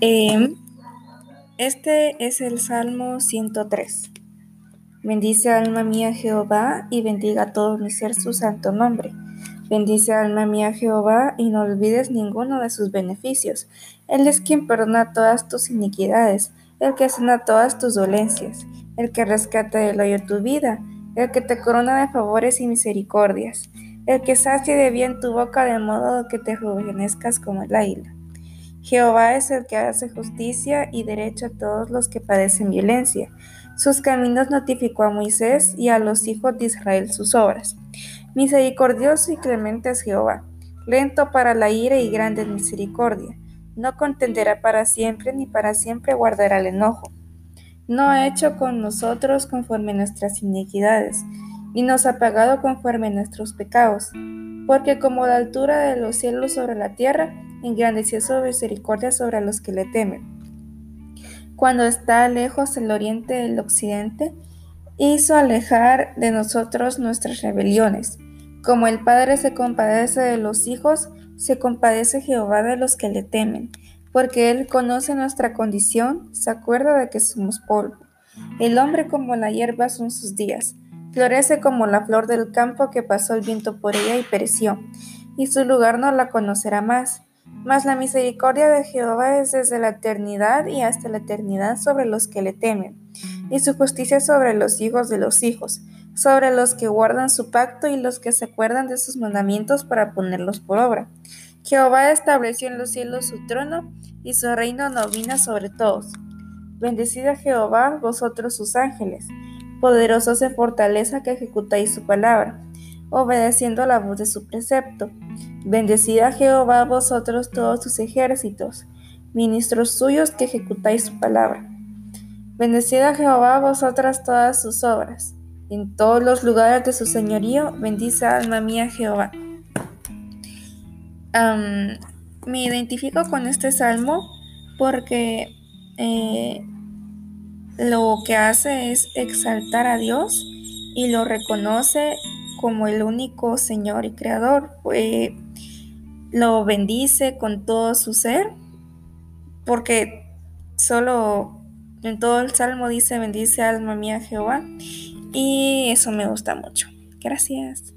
Em, este es el Salmo 103. Bendice alma mía Jehová y bendiga todo mi ser su santo nombre. Bendice alma mía Jehová y no olvides ninguno de sus beneficios. Él es quien perdona todas tus iniquidades, el que sana todas tus dolencias, el que rescata del hoyo tu vida, el que te corona de favores y misericordias, el que sacie de bien tu boca de modo que te rejuvenezcas como el águila. Jehová es el que hace justicia y derecho a todos los que padecen violencia. Sus caminos notificó a Moisés y a los hijos de Israel sus obras. Misericordioso y clemente es Jehová, lento para la ira y grande en misericordia. No contenderá para siempre, ni para siempre guardará el enojo. No ha hecho con nosotros conforme nuestras iniquidades, ni nos ha pagado conforme nuestros pecados. Porque como la altura de los cielos sobre la tierra, engrandeció su misericordia sobre los que le temen. Cuando está lejos el oriente del occidente, hizo alejar de nosotros nuestras rebeliones. Como el Padre se compadece de los hijos, se compadece Jehová de los que le temen, porque Él conoce nuestra condición, se acuerda de que somos polvo. El hombre como la hierba son sus días, florece como la flor del campo que pasó el viento por ella y pereció, y su lugar no la conocerá más. Mas la misericordia de Jehová es desde la eternidad y hasta la eternidad sobre los que le temen, y su justicia sobre los hijos de los hijos, sobre los que guardan su pacto y los que se acuerdan de sus mandamientos para ponerlos por obra. Jehová estableció en los cielos su trono, y su reino domina sobre todos. Bendecid a Jehová vosotros sus ángeles, poderosos en fortaleza que ejecutáis su palabra, obedeciendo la voz de su precepto. Bendecid a Jehová vosotros todos sus ejércitos, ministros suyos que ejecutáis su palabra. Bendecid a Jehová vosotras todas sus obras. En todos los lugares de su señorío, bendice alma mía Jehová. me identifico con este salmo porque eh, lo que hace es exaltar a Dios y lo reconoce como el único Señor y Creador. Eh, lo bendice con todo su ser, porque solo en todo el salmo dice, bendice alma mía Jehová, y eso me gusta mucho. Gracias.